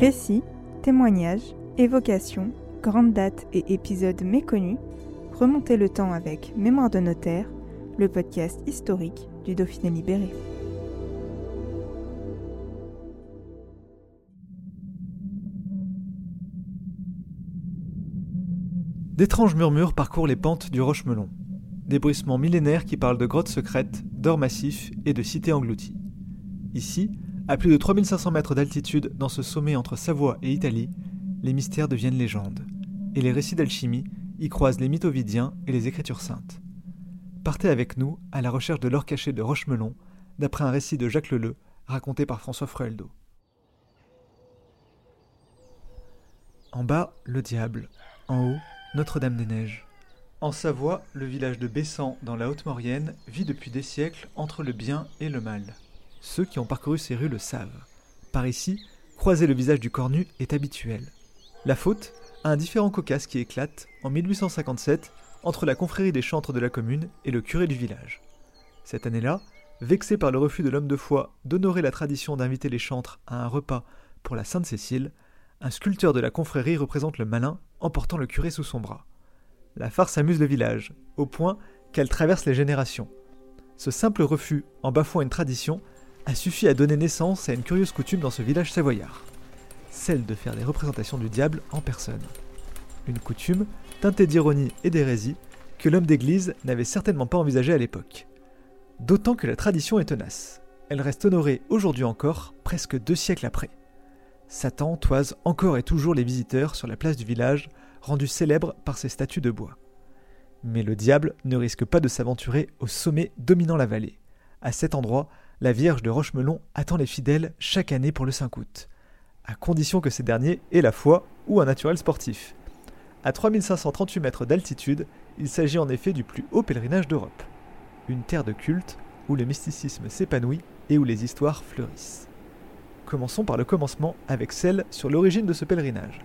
Récits, témoignages, évocations, grandes dates et épisodes méconnus, remontez le temps avec Mémoire de notaire, le podcast historique du Dauphiné libéré. D'étranges murmures parcourent les pentes du Rochemelon. Des bruissements millénaires qui parlent de grottes secrètes, d'or massif et de cités englouties. Ici, à plus de 3500 mètres d'altitude dans ce sommet entre Savoie et Italie, les mystères deviennent légendes. Et les récits d'alchimie y croisent les mythes ovidiens et les écritures saintes. Partez avec nous à la recherche de l'or caché de Rochemelon, d'après un récit de Jacques Leleu, raconté par François Frueldo. En bas, le diable. En haut, Notre-Dame-des-Neiges. En Savoie, le village de Bessan, dans la Haute-Maurienne, vit depuis des siècles entre le bien et le mal. Ceux qui ont parcouru ces rues le savent. Par ici, croiser le visage du cornu est habituel. La faute à un différent cocasse qui éclate, en 1857, entre la confrérie des chantres de la commune et le curé du village. Cette année-là, vexé par le refus de l'homme de foi d'honorer la tradition d'inviter les chantres à un repas pour la Sainte Cécile, un sculpteur de la confrérie représente le malin en portant le curé sous son bras. La farce amuse le village, au point qu'elle traverse les générations. Ce simple refus, en bafouant une tradition, a suffi à donner naissance à une curieuse coutume dans ce village savoyard, celle de faire des représentations du diable en personne. Une coutume teintée d'ironie et d'hérésie que l'homme d'église n'avait certainement pas envisagée à l'époque. D'autant que la tradition est tenace. Elle reste honorée aujourd'hui encore, presque deux siècles après. Satan toise encore et toujours les visiteurs sur la place du village, rendue célèbre par ses statues de bois. Mais le diable ne risque pas de s'aventurer au sommet dominant la vallée. À cet endroit, la Vierge de Rochemelon attend les fidèles chaque année pour le 5 août, à condition que ces derniers aient la foi ou un naturel sportif. À 3538 mètres d'altitude, il s'agit en effet du plus haut pèlerinage d'Europe. Une terre de culte où le mysticisme s'épanouit et où les histoires fleurissent. Commençons par le commencement avec celle sur l'origine de ce pèlerinage.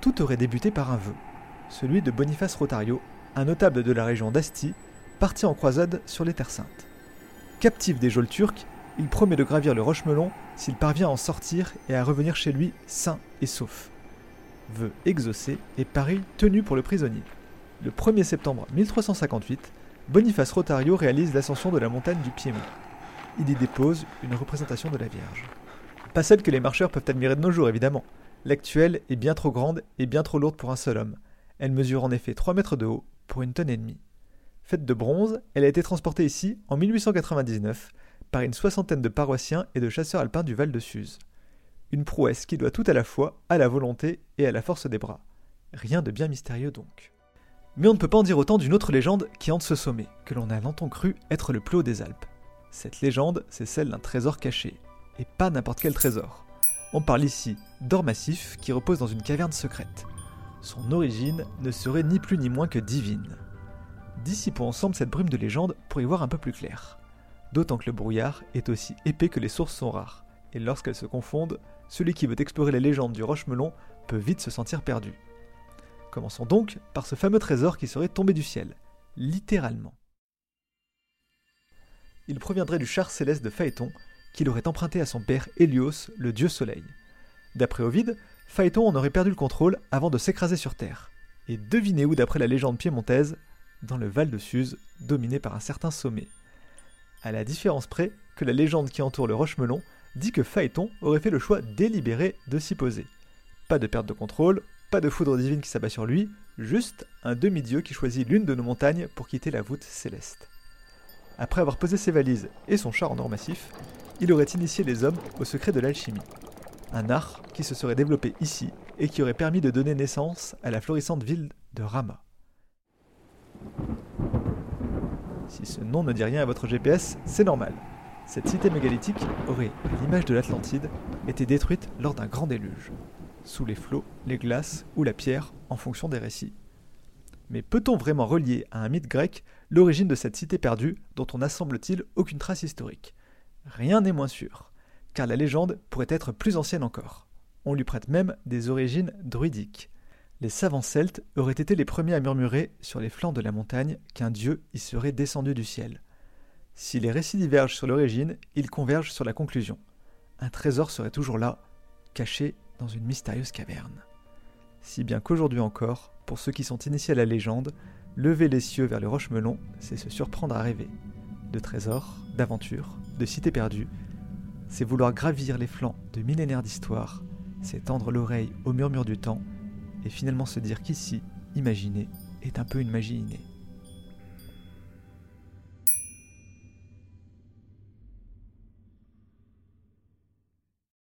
Tout aurait débuté par un vœu, celui de Boniface Rotario, un notable de la région d'Asti, parti en croisade sur les terres saintes. Captif des geôles turcs, il promet de gravir le Rochemelon s'il parvient à en sortir et à revenir chez lui sain et sauf. Vœu exaucé et pari tenu pour le prisonnier. Le 1er septembre 1358, Boniface Rotario réalise l'ascension de la montagne du Piémont. Il y dépose une représentation de la Vierge. Pas celle que les marcheurs peuvent admirer de nos jours, évidemment. L'actuelle est bien trop grande et bien trop lourde pour un seul homme. Elle mesure en effet 3 mètres de haut pour une tonne et demie. Faite de bronze, elle a été transportée ici en 1899 par une soixantaine de paroissiens et de chasseurs alpins du Val de Suse. Une prouesse qui doit tout à la fois à la volonté et à la force des bras. Rien de bien mystérieux donc. Mais on ne peut pas en dire autant d'une autre légende qui hante ce sommet, que l'on a longtemps cru être le plus haut des Alpes. Cette légende, c'est celle d'un trésor caché, et pas n'importe quel trésor. On parle ici d'or massif qui repose dans une caverne secrète. Son origine ne serait ni plus ni moins que divine. Dissipons ensemble cette brume de légende pour y voir un peu plus clair. D'autant que le brouillard est aussi épais que les sources sont rares, et lorsqu'elles se confondent, celui qui veut explorer les légendes du Rochemelon peut vite se sentir perdu. Commençons donc par ce fameux trésor qui serait tombé du ciel, littéralement. Il proviendrait du char céleste de Phaéton, qu'il aurait emprunté à son père Hélios, le dieu soleil. D'après Ovide, Phaéton en aurait perdu le contrôle avant de s'écraser sur Terre. Et devinez où d'après la légende piémontaise Dans le Val de Suse, dominé par un certain sommet. À la différence près que la légende qui entoure le Rochemelon dit que Phaéton aurait fait le choix délibéré de s'y poser. Pas de perte de contrôle, pas de foudre divine qui s'abat sur lui, juste un demi-dieu qui choisit l'une de nos montagnes pour quitter la voûte céleste. Après avoir posé ses valises et son char en or massif, il aurait initié les hommes au secret de l'alchimie. Un art qui se serait développé ici et qui aurait permis de donner naissance à la florissante ville de Rama. Si ce nom ne dit rien à votre GPS, c'est normal. Cette cité mégalithique aurait, à l'image de l'Atlantide, été détruite lors d'un grand déluge, sous les flots, les glaces ou la pierre en fonction des récits. Mais peut-on vraiment relier à un mythe grec l'origine de cette cité perdue dont on n'a semble-t-il aucune trace historique? Rien n'est moins sûr, car la légende pourrait être plus ancienne encore. On lui prête même des origines druidiques. Les savants celtes auraient été les premiers à murmurer sur les flancs de la montagne qu'un dieu y serait descendu du ciel. Si les récits divergent sur l'origine, ils convergent sur la conclusion. Un trésor serait toujours là, caché dans une mystérieuse caverne. Si bien qu'aujourd'hui encore, pour ceux qui sont initiés à la légende, lever les cieux vers le Roche-Melon, c'est se surprendre à rêver. De trésors, d'aventures, de cités perdues, c'est vouloir gravir les flancs de millénaires d'histoire, c'est tendre l'oreille au murmure du temps, et finalement se dire qu'ici, imaginer, est un peu une magie innée.